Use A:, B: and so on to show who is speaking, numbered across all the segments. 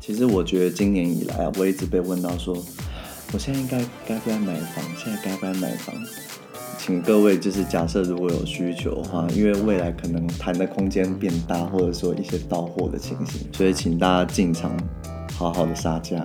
A: 其实我觉得今年以来啊，我一直被问到说，我现在应该该不该买房？现在该不该买房？请各位就是假设如果有需求的话，因为未来可能谈的空间变大，或者说一些到货的情形，所以请大家进场好好的杀价。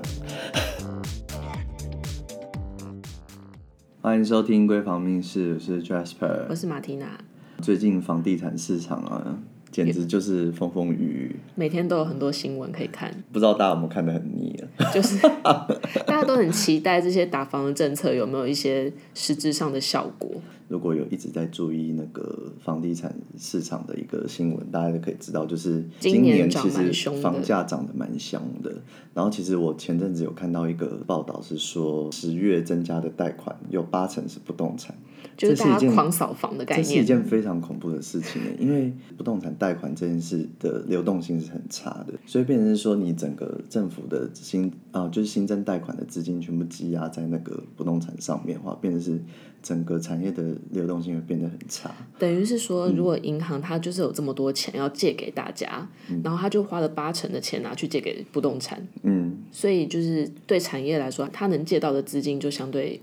A: 迎收听闺房密室，我是 Jasper，
B: 我是马缇娜。
A: 最近房地产市场啊。简直就是风风雨雨，
B: 每天都有很多新闻可以看。
A: 不知道大家有没有看得很腻啊？
B: 就是 大家都很期待这些打房的政策有没有一些实质上的效果。
A: 如果有一直在注意那个房地产市场的一个新闻，大家就可以知道，就是今年其实房价涨得蛮凶的。然后其实我前阵子有看到一个报道，是说十月增加的贷款有八成是不动产。
B: 就是大家狂扫房的概念，
A: 这是一件非常恐怖的事情，因为不动产贷款这件事的流动性是很差的，所以变成是说你整个政府的新啊，就是新增贷款的资金全部积压在那个不动产上面的话，变成是整个产业的流动性会变得很差。
B: 等于是说，如果银行它就是有这么多钱要借给大家，嗯、然后他就花了八成的钱拿去借给不动产，嗯，所以就是对产业来说，他能借到的资金就相对。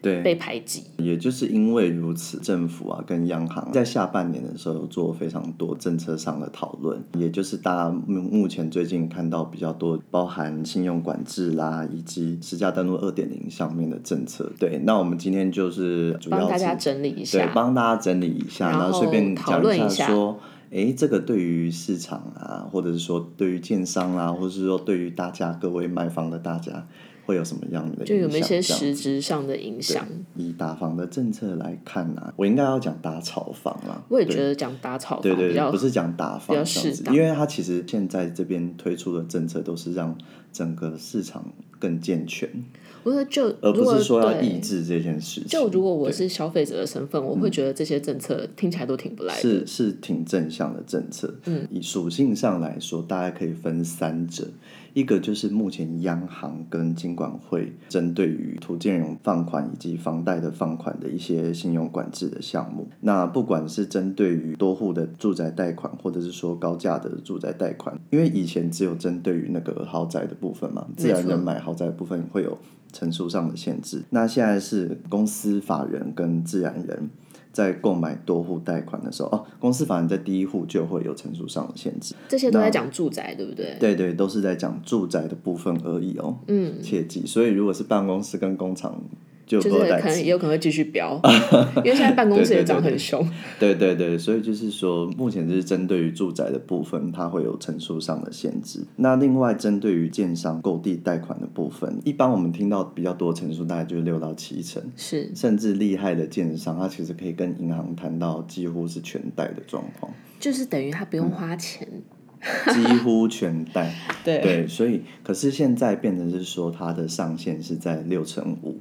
A: 对，
B: 被排挤，
A: 也就是因为如此，政府啊跟央行在下半年的时候有做非常多政策上的讨论，也就是大家目目前最近看到比较多，包含信用管制啦，以及实价登录二点零上面的政策。对，那我们今天就是主要是
B: 帮大家整理一下，
A: 对，帮大家整理一下，然后顺便讲一下说，哎，这个对于市场啊，或者是说对于建商啊，或者是说对于大家各位买房的大家。会有什么样的？
B: 就有没有一些实质上的影响？
A: 以打房的政策来看呢、啊，我应该要讲打炒房啦。
B: 我也觉得讲打炒房
A: 对对对，不是讲打房，
B: 比较适当。
A: 因为它其实现在这边推出的政策都是让整个市场更健全。
B: 我说就，
A: 而不是说要抑制这件事情。
B: 就如果我是消费者的身份，我会觉得这些政策听起来都挺不赖的。
A: 是是挺正向的政策。嗯，以属性上来说，大概可以分三者。一个就是目前央行跟金管会针对于土建融放款以及房贷的放款的一些信用管制的项目。那不管是针对于多户的住宅贷款，或者是说高价的住宅贷款，因为以前只有针对于那个豪宅的部分嘛，自然人买豪宅的部分会有成数上的限制。那现在是公司法人跟自然人。在购买多户贷款的时候，哦，公司法人在第一户就会有成数上的限制。
B: 这些都在讲住宅，对不对？
A: 对对，都是在讲住宅的部分而已哦。嗯，切记。所以如果是办公室跟工厂。就，
B: 就是可能也有可能会继续飙，因为现在办公室也涨很凶。
A: 对对对，所以就是说，目前就是针对于住宅的部分，它会有层数上的限制。那另外针对于建商购地贷款的部分，一般我们听到比较多层数，大概就是六到七成，是甚至厉害的建商，他其实可以跟银行谈到几乎是全贷的状况，
B: 就是等于他不用花钱，
A: 嗯、几乎全贷。对对，所以可是现在变成是说，它的上限是在六成五。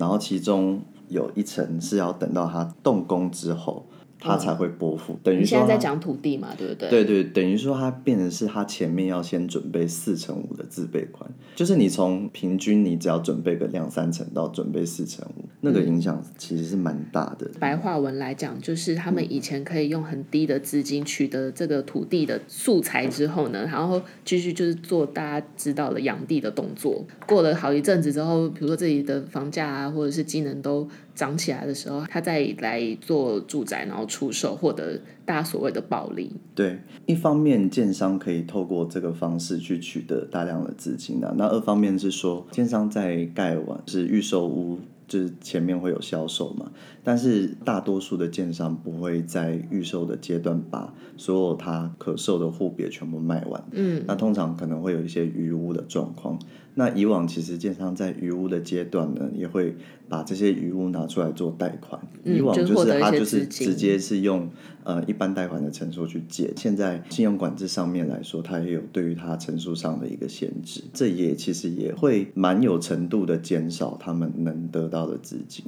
A: 然后其中有一层是要等到它动工之后。他才会拨付，等于说
B: 现在在讲土地嘛，对不对？
A: 对对，等于说他变成是他前面要先准备四成五的自备款，就是你从平均你只要准备个两三成到准备四成五，那个影响其实是蛮大的。
B: 白话文来讲，就是他们以前可以用很低的资金取得这个土地的素材之后呢，然后继续就是做大家知道的养地的动作。过了好一阵子之后，比如说这里的房价啊，或者是机能都涨起来的时候，他再来做住宅，然后。出售获得大家所谓的暴利。
A: 对，一方面建商可以透过这个方式去取得大量的资金啊，那二方面是说建商在盖完是预售屋，就是前面会有销售嘛，但是大多数的建商不会在预售的阶段把所有他可售的户别全部卖完，嗯，那通常可能会有一些余屋的状况。那以往其实建商在余屋的阶段呢，也会把这些余屋拿出来做贷款。嗯、以往就是他就是直接是用呃一般贷款的成数去借。现在信用管制上面来说，它也有对于它成数上的一个限制。这也其实也会蛮有程度的减少他们能得到的资金。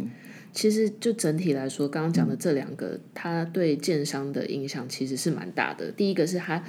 B: 其实就整体来说，刚刚讲的这两个，它对建商的影响其实是蛮大的。第一个是它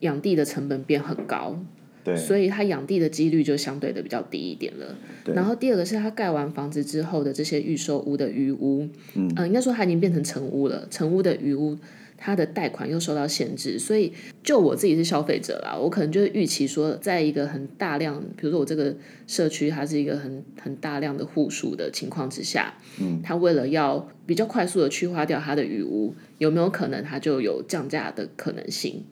B: 养地的成本变很高。
A: 对，
B: 所以它养地的几率就相对的比较低一点了。然后第二个是它盖完房子之后的这些预售屋的余屋，嗯、呃，应该说它已经变成成屋了，成屋的余屋。它的贷款又受到限制，所以就我自己是消费者啦，我可能就是预期说，在一个很大量，比如说我这个社区它是一个很很大量的户数的情况之下，嗯，它为了要比较快速的去化掉它的余屋，有没有可能它就有降价的可能性？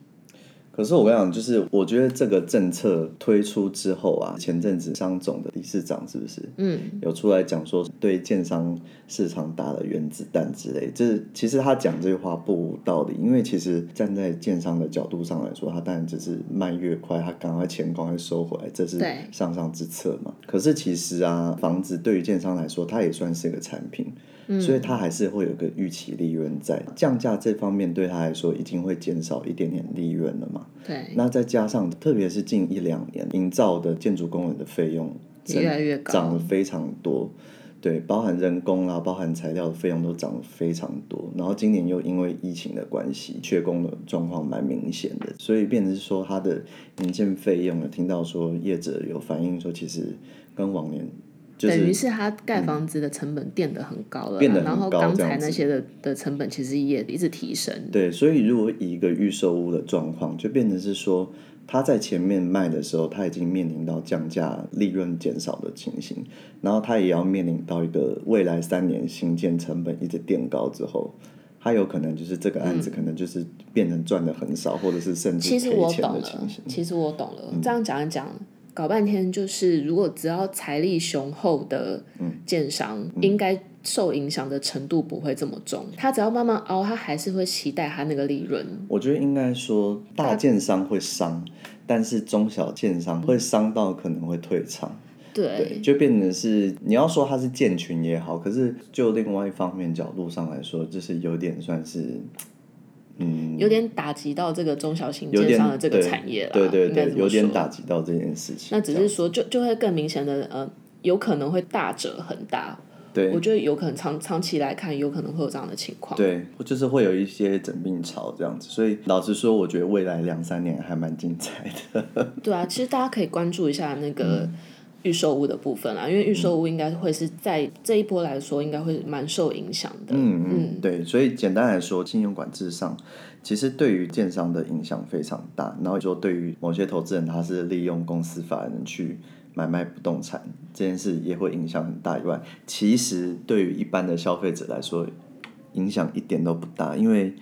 A: 可是我跟你讲，就是我觉得这个政策推出之后啊，前阵子商总的理事长是不是，嗯，有出来讲说对建商市场打了原子弹之类，就是其实他讲这句话不无道理，因为其实站在建商的角度上来说，他当然只是卖越快，他赶快钱赶快收回来，这是上上之策嘛。可是其实啊，房子对于建商来说，它也算是一个产品。所以它还是会有个预期利润在降价这方面，对他来说已经会减少一点点利润了嘛？
B: 对。
A: 那再加上，特别是近一两年，营造的建筑工人的费用
B: 越来越高，
A: 涨了非常多。对，包含人工啊，包含材料的费用都涨了非常多。然后今年又因为疫情的关系，缺工的状况蛮明显的，所以变成是说它的营建费用，有听到说业者有反映说，其实跟往年。就是、
B: 等于是他盖房子的成本变得很高了，然后钢材那些的的成本其实也一直提升。
A: 对，所以如果以一个预售屋的状况，就变成是说，他在前面卖的时候，他已经面临到降价、利润减少的情形，然后他也要面临到一个未来三年新建成本一直垫高之后，他有可能就是这个案子可能就是变成赚的很少，嗯、或者是甚至赔钱的情形。
B: 其实我懂了，这样讲一讲。搞半天就是，如果只要财力雄厚的建商，嗯嗯、应该受影响的程度不会这么重。他只要慢慢熬，他还是会期待他那个利润。
A: 我觉得应该说，大建商会伤，但是中小建商会伤到可能会退场。
B: 对，
A: 对，就变成是你要说他是建群也好，可是就另外一方面角度上来说，就是有点算是。嗯，
B: 有点打击到这个中小型电商的这个产业了，
A: 对对对，有点打击到这件事情。
B: 那只是说，就就会更明显的，呃，有可能会大折很大。
A: 对，
B: 我觉得有可能长长期来看，有可能会有这样的情况。
A: 对，就是会有一些整病潮这样子。所以老实说，我觉得未来两三年还蛮精彩的。
B: 对啊，其实大家可以关注一下那个。嗯预售屋的部分啦，因为预售屋应该会是在这一波来说，应该会蛮受影响的。
A: 嗯嗯，对，所以简单来说，信用管制上，其实对于建商的影响非常大。然后说，对于某些投资人，他是利用公司法人去买卖不动产这件事，也会影响很大。以外，其实对于一般的消费者来说，影响一点都不大，因为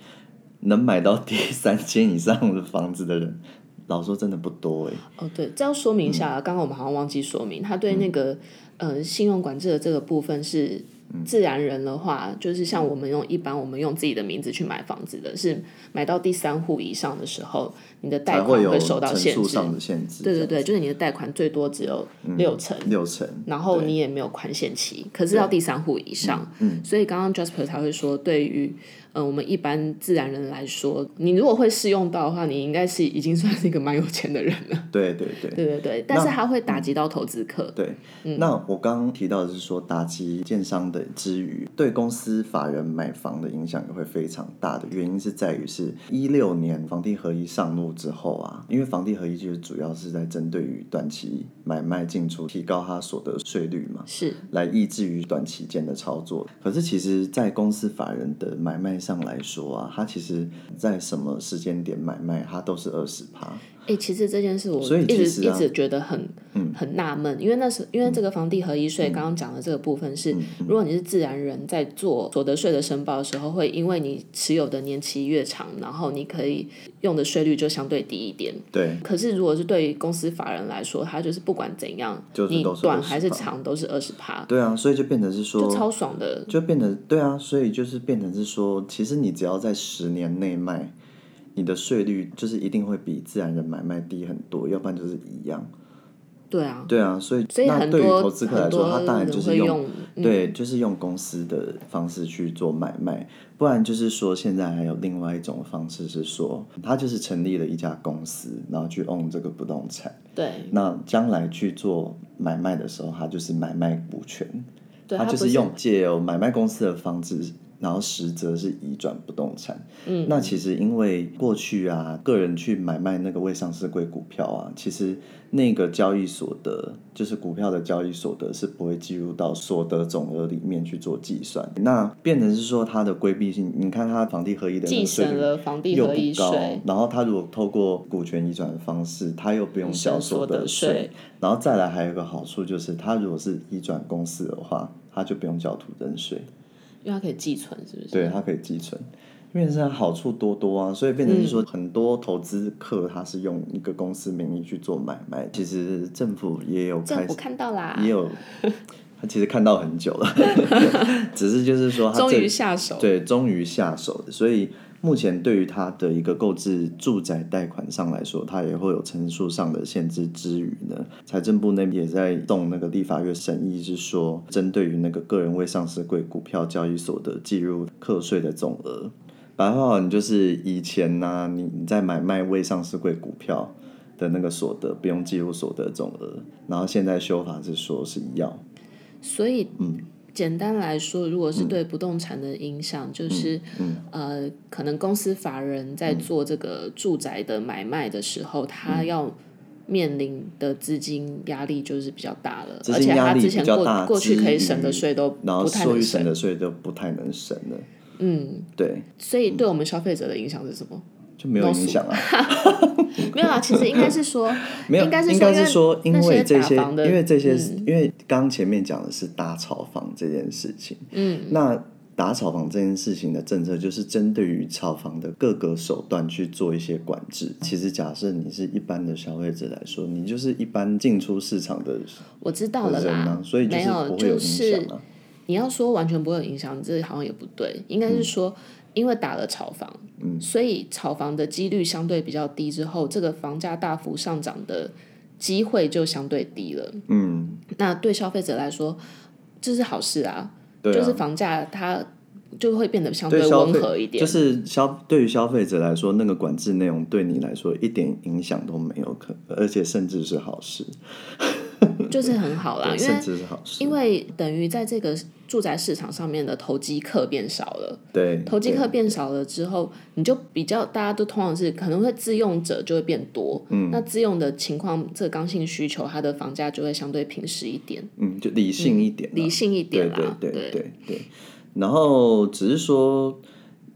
A: 能买到第三间以上的房子的人。老说真的不多哎。
B: 哦，对，这要说明一下，刚刚、嗯、我们好像忘记说明，他对那个、嗯、呃信用管制的这个部分是自然人的话，嗯、就是像我们用一般我们用自己的名字去买房子的，是买到第三户以上的时候，你的贷款会受到限制。
A: 上的限制。
B: 对对对，就是你的贷款最多只有六成。
A: 嗯、六成。
B: 然后你也没有宽限期，可是要第三户以上。嗯。嗯，所以刚刚 Jasper 才会说，对于。嗯，我们一般自然人来说，你如果会适用到的话，你应该是已经算是一个蛮有钱的人了。对
A: 对对，
B: 对对对。但是它会打击到投资客。
A: 对，嗯、那我刚刚提到的是说，打击建商的之余，对公司法人买房的影响也会非常大的。原因是在于是一六年房地合一上路之后啊，因为房地合一就是主要是在针对于短期买卖进出，提高它所得税率嘛，
B: 是
A: 来抑制于短期间的操作。可是其实，在公司法人的买卖上来说啊，它其实在什么时间点买卖，它都是二十趴。
B: 哎、欸，其实这件事我一直、啊、一直觉得很、嗯、很纳闷，因为那是因为这个房地合一税刚刚讲的这个部分是，如果你是自然人在做所得税的申报的时候，会因为你持有的年期越长，然后你可以用的税率就相对低一点。
A: 对。
B: 可是如果是对于公司法人来说，他就是不管怎样，你短还是长都是二十趴。
A: 对啊，所以就变成是说，
B: 就超爽的，
A: 就变得对啊，所以就是变成是说，其实你只要在十年内卖。你的税率就是一定会比自然人买卖低很多，要不然就是一样。
B: 对啊，
A: 对啊，所以
B: 所以
A: 那对于投资客来说，他当然就是用，
B: 用
A: 对，就是用公司的方式去做买卖，不然就是说现在还有另外一种方式是说，他就是成立了一家公司，然后去 own 这个不动产。
B: 对，
A: 那将来去做买卖的时候，他就是买卖股权，对他就是用借由买卖公司的方式。然后实则是移转不动产。嗯，那其实因为过去啊，个人去买卖那个未上市贵股票啊，其实那个交易所得，就是股票的交易所得是不会计入到所得总额里面去做计算。那变成是说它的规避性，你看它房地合一的
B: 继承了房地合一税，
A: 然后它如果透过股权移转的方式，它又不用交所得税，然后再来还有一个好处就是，它如果是移转公司的话，它就不用交土增税。
B: 因为它可以寄存，是不是？
A: 对，它可以寄存，因为它好处多多啊，所以变成是说很多投资客他是用一个公司名义去做买卖，其实政府也有开始
B: 看到啦，
A: 也有 他其实看到很久了，只是就是说他
B: 终于下手，
A: 对，终于下手，所以。目前对于它的一个购置住宅贷款上来说，它也会有层数上的限制之余呢，财政部那边也在动那个立法院审议，是说针对于那个个人未上市贵股票交易所得计入课税的总额，白话文就是以前呢、啊，你你在买卖未上市贵股票的那个所得不用计入所得总额，然后现在修法是说是要，
B: 所以嗯。简单来说，如果是对不动产的影响，嗯、就是、嗯嗯、呃，可能公司法人在做这个住宅的买卖的时候，嗯、他要面临的资金压力就是比较大了，而且他之前过过去可以省的税都不太能省
A: 的税都不太能省了。
B: 嗯，
A: 对。
B: 所以对我们消费者的影响是什么？
A: 就没有影响啊，
B: 没有啊。其实应该是说，
A: 没有，应该是说，因为这些，因为这些，
B: 嗯、
A: 因为刚前面讲的是打炒房这件事情。嗯，那打炒房这件事情的政策，就是针对于炒房的各个手段去做一些管制。其实，假设你是一般的消费者来说，你就是一般进出市场的，
B: 我知道了啦，
A: 所以就是不会有影响啊。
B: 你要说完全不会有影响，这好像也不对，应该是说。嗯因为打了炒房，嗯，所以炒房的几率相对比较低，之后这个房价大幅上涨的机会就相对低了。嗯，那对消费者来说，这是好事啊，对啊，就是房价它就会变得相对温和一点。
A: 就是消对于消费者来说，那个管制内容对你来说一点影响都没有，可而且甚至是好事。
B: 就是很好啦，因
A: 为
B: 因为等于在这个住宅市场上面的投机客变少了，
A: 对，
B: 投机客变少了之后，你就比较大家都通常是可能会自用者就会变多，嗯，那自用的情况，这个刚性需求，它的房价就会相对平实一点，
A: 嗯，就理性一点，
B: 嗯，理性一点啦，
A: 对对对。对对，然后只是说。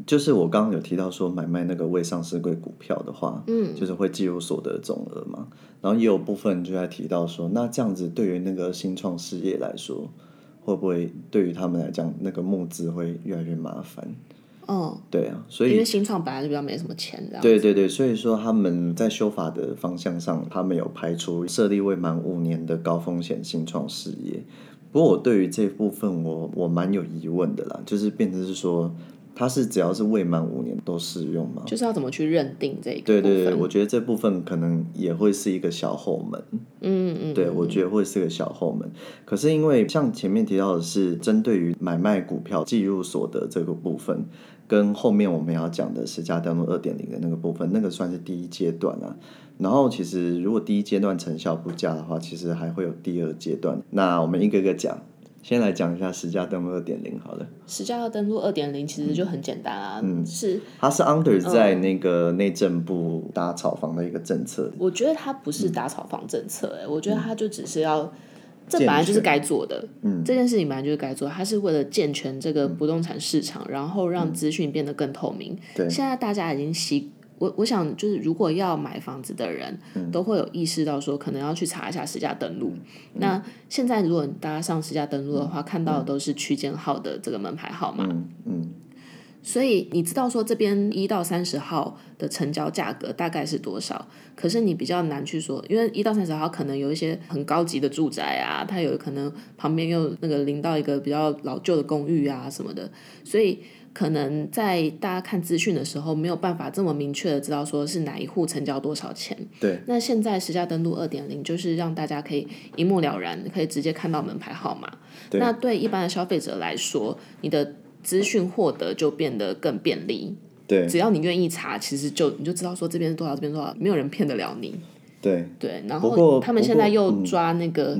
A: 就是我刚刚有提到说买卖那个未上市贵股票的话，嗯，就是会计入所得总额嘛。然后也有部分就在提到说，那这样子对于那个新创事业来说，会不会对于他们来讲，那个募资会越来越麻烦？
B: 哦，
A: 对啊，所以
B: 因为新创本来就比较没什么钱，这样。
A: 对对对，所以说他们在修法的方向上，他们有排除设立未满五年的高风险新创事业。不过我对于这部分我，我我蛮有疑问的啦，就是变成是说。它是只要是未满五年都适用吗？
B: 就是要怎么去认定这个？
A: 对对对，我觉得这部分可能也会是一个小后门。嗯嗯，对，我觉得会是个小后门。可是因为像前面提到的是针对于买卖股票计入所得这个部分，跟后面我们要讲的实价登录二点零的那个部分，那个算是第一阶段啊。然后其实如果第一阶段成效不佳的话，其实还会有第二阶段。那我们一个一个讲。先来讲一下实价登录二点零好了。
B: 实价登录二点零其实就很简单啊，嗯，是
A: 它是 under 在那个内政部打炒房的一个政策。
B: 我觉得它不是打炒房政策，哎，我觉得它就只是要，这本来就是该做的，嗯，这件事情本来就是该做，它是为了健全这个不动产市场，然后让资讯变得更透明。对，现在大家已经习。我我想就是，如果要买房子的人，嗯、都会有意识到说，可能要去查一下实价登录。嗯、那现在如果大家上实价登录的话，嗯、看到的都是区间号的这个门牌号码。嗯嗯、所以你知道说这边一到三十号的成交价格大概是多少？可是你比较难去说，因为一到三十号可能有一些很高级的住宅啊，它有可能旁边又那个临到一个比较老旧的公寓啊什么的，所以。可能在大家看资讯的时候，没有办法这么明确的知道说是哪一户成交多少钱。
A: 对。
B: 那现在实价登录二点零就是让大家可以一目了然，可以直接看到门牌号码。对。那对一般的消费者来说，你的资讯获得就变得更便利。
A: 对。
B: 只要你愿意查，其实就你就知道说这边是多少，这边多少，没有人骗得了你。
A: 对。
B: 对。然后他们现在又抓那个。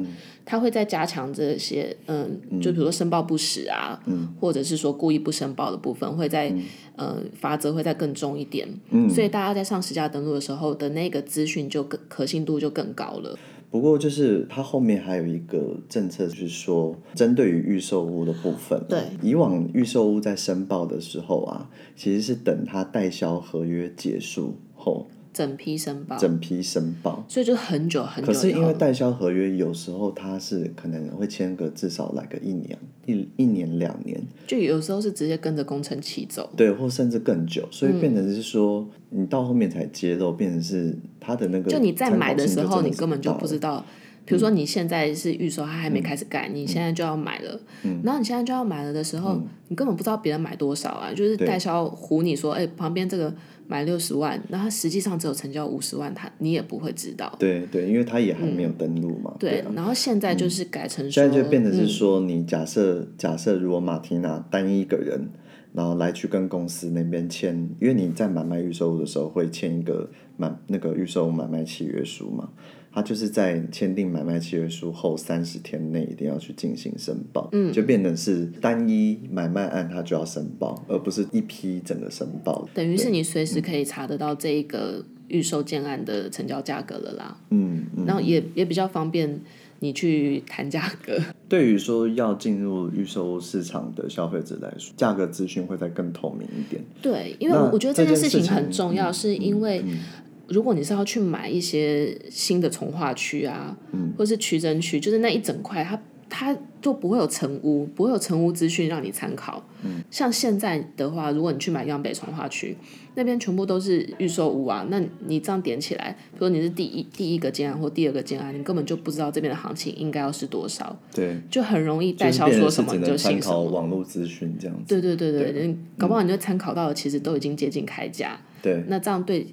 B: 他会再加强这些，嗯，就比如说申报不实啊，嗯，或者是说故意不申报的部分，会在，嗯，呃，罚则会再更重一点，嗯，所以大家在上实价登录的时候的那个资讯就更可信度就更高了。
A: 不过，就是它后面还有一个政策，就是说针对于预售屋的部分，
B: 对，
A: 以往预售屋在申报的时候啊，其实是等它代销合约结束后。
B: 整批申报，
A: 整批申报，
B: 所以就很久很久。
A: 可是因为代销合约有时候它是可能会签个至少来个一年，一一年两年，
B: 就有时候是直接跟着工程期走，
A: 对，或甚至更久，所以变成是说、嗯、你到后面才揭露，变成是他的那个，
B: 就你在买的时候你根本就不知道。比如说你现在是预售，他还没开始盖，嗯，你现在就要买了，嗯，然后你现在就要买了的时候，嗯，你根本不知道别人买多少啊，就是代销唬你说，哎，旁边这个买六十万，然后他实际上只有成交五十万，他你也不会知道。
A: 对对，因为他也还没有登录嘛。
B: 嗯、对，然后现在就是改成说，
A: 现在就变成是说，你假设假设如果马缇娜单一一个人，然后来去跟公司那边签，因为你在买卖预售屋的时候会签一个买那个预售买卖契约书嘛。他就是在签订买卖契约书后三十天内一定要去进行申报，嗯，就变成是单一买卖案，他就要申报，而不是一批整个申报。
B: 等于是你随时可以查得到这一个预售建案的成交价格了啦，
A: 嗯，嗯，
B: 然后也也比较方便你去谈价格。
A: 对于说要进入预售市场的消费者来说，价格资讯会再更透明一点。
B: 对，因为我觉得这件事情很重要，是因为。嗯嗯如果你是要去买一些新的从化区啊，嗯、或是区争区，就是那一整块，它它就不会有成屋，不会有成屋资讯让你参考。嗯、像现在的话，如果你去买央北从化区，那边全部都是预售屋啊，那你这样点起来，比如你是第一第一个建案或第二个建案，你根本就不知道这边的行情应该要是多少。
A: 对，
B: 就很容易代销说什么你就信什么。
A: 网络资讯这样子。
B: 对对对对，对搞不好你就参考到的其实都已经接近开价。
A: 对，
B: 那这样对。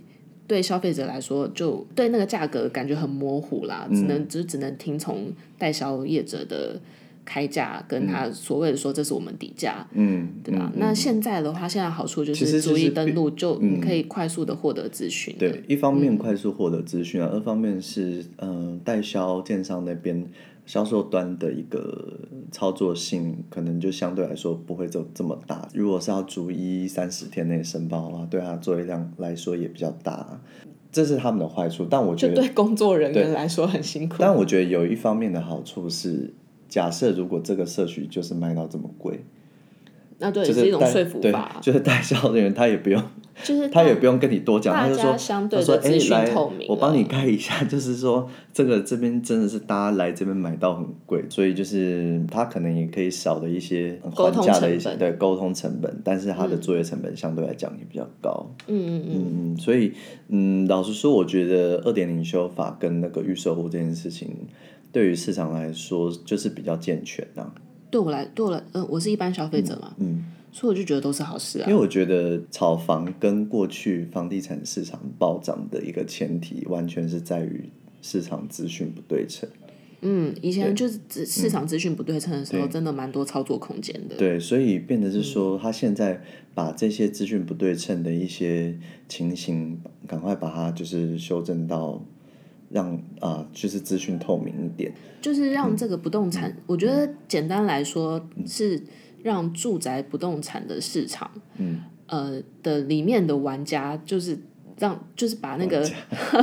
B: 对消费者来说，就对那个价格感觉很模糊啦，只能只只能听从代销业者的开价，跟他所谓的说这是我们底价，嗯，对吧？那现在的话，现在好处就是逐一登录，就你可以快速的获得资讯。
A: 对，一方面快速获得资讯啊，二方面是嗯，代销建商那边。销售端的一个操作性，可能就相对来说不会这这么大。如果是要逐一三十天内申报的话，对他作业量来说也比较大，这是他们的坏处。但我觉得
B: 对工作人员来说很辛苦。
A: 但我觉得有一方面的好处是，假设如果这个社区就是卖到这么贵。
B: 那对，就是一种说服吧，
A: 就是代销人员他也不用，
B: 就是
A: 他也不用跟你多讲，他就说，
B: 他说哎来，
A: 我帮你开一下，就是说这个这边真的是大家来这边买到很贵，所以就是他可能也可以少的一些还价的一些对沟通成本，但是他的作业成本相对来讲也比较高。
B: 嗯嗯嗯。
A: 嗯，所以嗯，老实说，我觉得二点零修法跟那个预售户这件事情，对于市场来说就是比较健全呐。
B: 对我来，对我来，呃，我是一般消费者嘛，
A: 嗯，嗯，
B: 所以我就觉得都是好事啊。
A: 因为我觉得炒房跟过去房地产市场暴涨的一个前提，完全是在于市场资讯不对称。
B: 嗯，以前就是市场资讯不对称的时候，真的蛮多操作空间的。
A: 对，所以变得是说，他现在把这些资讯不对称的一些情形，赶快把它就是修正到。让啊、呃，就是资讯透明一点，
B: 就是让这个不动产，嗯、我觉得简单来说、嗯、是让住宅不动产的市场，嗯，呃的里面的玩家，就是让就是把那个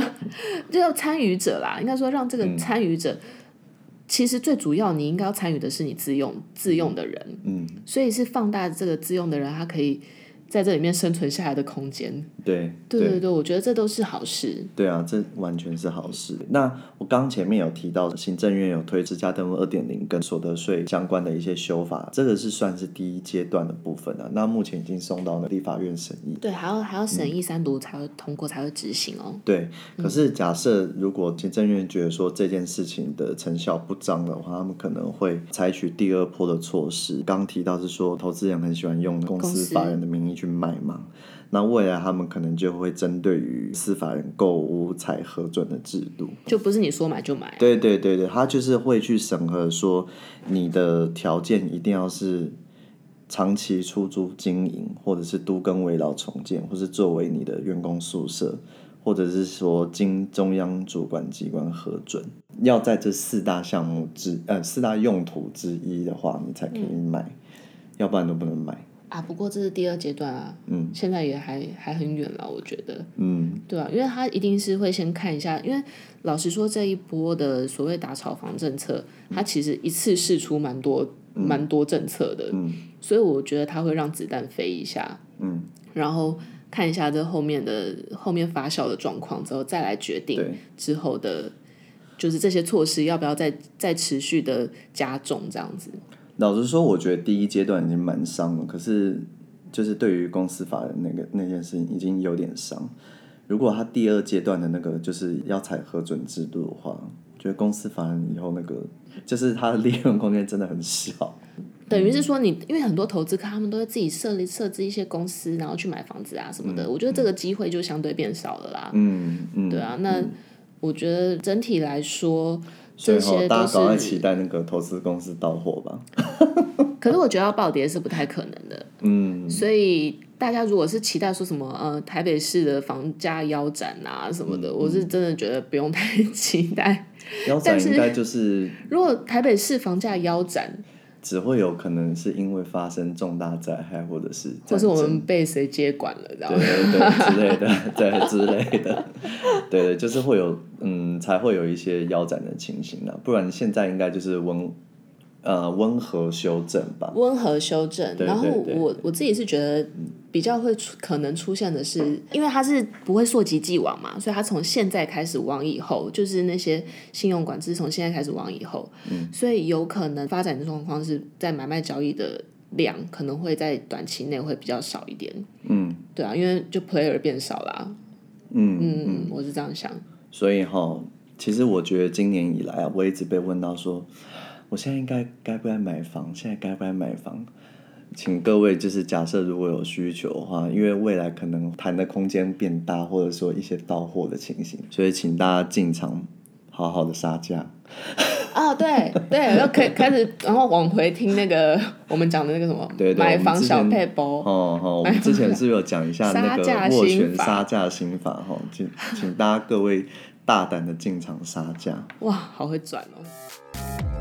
B: 就要参与者啦，应该说让这个参与者、嗯，其实最主要你应该要参与的是你自用自用的人，嗯，所以是放大这个自用的人，他可以。在这里面生存下来的空间，
A: 对
B: 对对对，我觉得这都是好事。
A: 对啊，这完全是好事。那我刚前面有提到，行政院有推实价登录二点零跟所得税相关的一些修法，这个是算是第一阶段的部分了。那目前已经送到了立法院审议，
B: 对，还要还要审议三读才会通过，才会执行哦。
A: 对，可是假设如果行政院觉得说这件事情的成效不彰的话，他们可能会采取第二波的措施。刚提到是说，投资人很喜欢用公司法人的名义去。去卖嘛？那未来他们可能就会针对于司法人购屋才核准的制度，
B: 就不是你说买就买啊。
A: 对对对对，他就是会去审核说你的条件一定要是长期出租经营，或者是都更危老重建，或是作为你的员工宿舍，或者是说经中央主管机关核准，要在这四大项目之呃四大用途之一的话，你才可以买，嗯、要不然都不能买。
B: 啊，不过这是第二阶段啊，
A: 嗯，
B: 现在也还还很远了，我觉得，
A: 嗯，
B: 对啊，因为他一定是会先看一下，因为老实说这一波的所谓打炒房政策，它、嗯、其实一次试出蛮多蛮、嗯、多政策的，
A: 嗯，
B: 所以我觉得他会让子弹飞一下，
A: 嗯，
B: 然后看一下这后面的后面发酵的状况之后，再来决定之后的，就是这些措施要不要再再持续的加重这样子。
A: 老实说，我觉得第一阶段已经蛮伤了。可是，就是对于公司法的那个那件事情，已经有点伤。如果他第二阶段的那个就是要采核准制度的话，觉得公司法人以后那个就是它的利润空间真的很小。
B: 等于是说你，你因为很多投资客他们都会自己设立设置一些公司，然后去买房子啊什么的。嗯、我觉得这个机会就相对变少了啦。
A: 嗯嗯，
B: 对啊。那我觉得整体来说。
A: 所以哈，大家赶快期待那个投资公司到货吧。
B: 可是我觉得要暴跌是不太可能的。
A: 嗯。
B: 所以大家如果是期待说什么呃台北市的房价腰斩啊什么的，嗯、我是真的觉得不用太期待。
A: 腰斩应该就是。
B: 如果台北市房价腰斩。
A: 只会有可能是因为发生重大灾害，或者是
B: 或是我们被谁接管了，然后
A: 对对对之类的，对之类的，对对，就是会有嗯，才会有一些腰斩的情形呢，不然现在应该就是温。呃，温和修正吧。
B: 温和修正，然后我我自己是觉得比较会出可能出现的是，因为它是不会溯及既往嘛，所以它从现在开始往以后，就是那些信用管制从现在开始往以后，
A: 嗯，
B: 所以有可能发展的状况是在买卖交易的量可能会在短期内会比较少一点，
A: 嗯，
B: 对啊，因为就 player 变少啦，
A: 嗯
B: 嗯，嗯，我是这样想。
A: 所以哈，其实我觉得今年以来啊，我一直被问到说。我现在应该该不该买房？现在该不该买房？请各位就是假设如果有需求的话，因为未来可能谈的空间变大，或者说一些到货的情形，所以请大家进场好好的杀价。
B: 啊，对对，然后开开始，然后往回听那个 我们讲的那个什么，
A: 对对
B: 买房小配包。
A: 哦哦，我们之前是有讲一下那个握拳杀价心法？哈，请请大家各位大胆的进场杀价。
B: 哇，好会转哦。